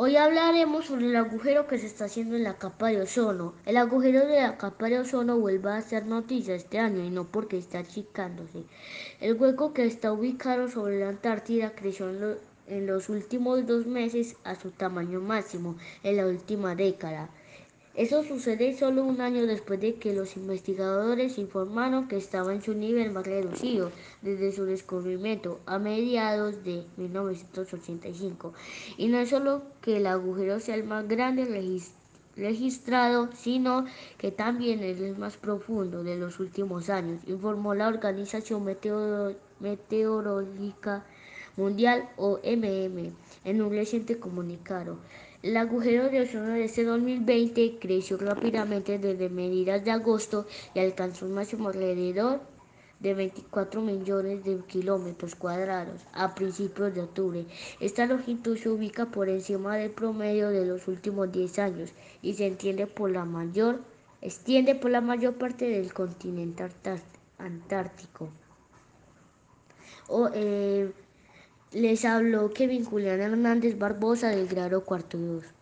Hoy hablaremos sobre el agujero que se está haciendo en la capa de ozono. El agujero de la capa de ozono vuelve a ser noticia este año y no porque esté achicándose. El hueco que está ubicado sobre la Antártida creció en, los últimos dos meses a su tamaño máximo en la última década. Eso sucede solo un año después de que los investigadores informaron que estaba en su nivel más reducido desde su descubrimiento a mediados de 1985. Y no es solo que el agujero sea el más grande registrado, sino que también es el más profundo de los últimos años, informó la Organización Meteorológica Mundial o MM en un reciente comunicado. El agujero de ozono de este 2020 creció rápidamente desde medidas de agosto y alcanzó un máximo alrededor de 24 millones de kilómetros cuadrados a principios de octubre. Esta longitud se ubica por encima del promedio de los últimos 10 años y se entiende por la mayor, extiende por la mayor parte del continente antártico. O, eh, les habló Kevin Julián Hernández Barbosa del grado cuarto 2.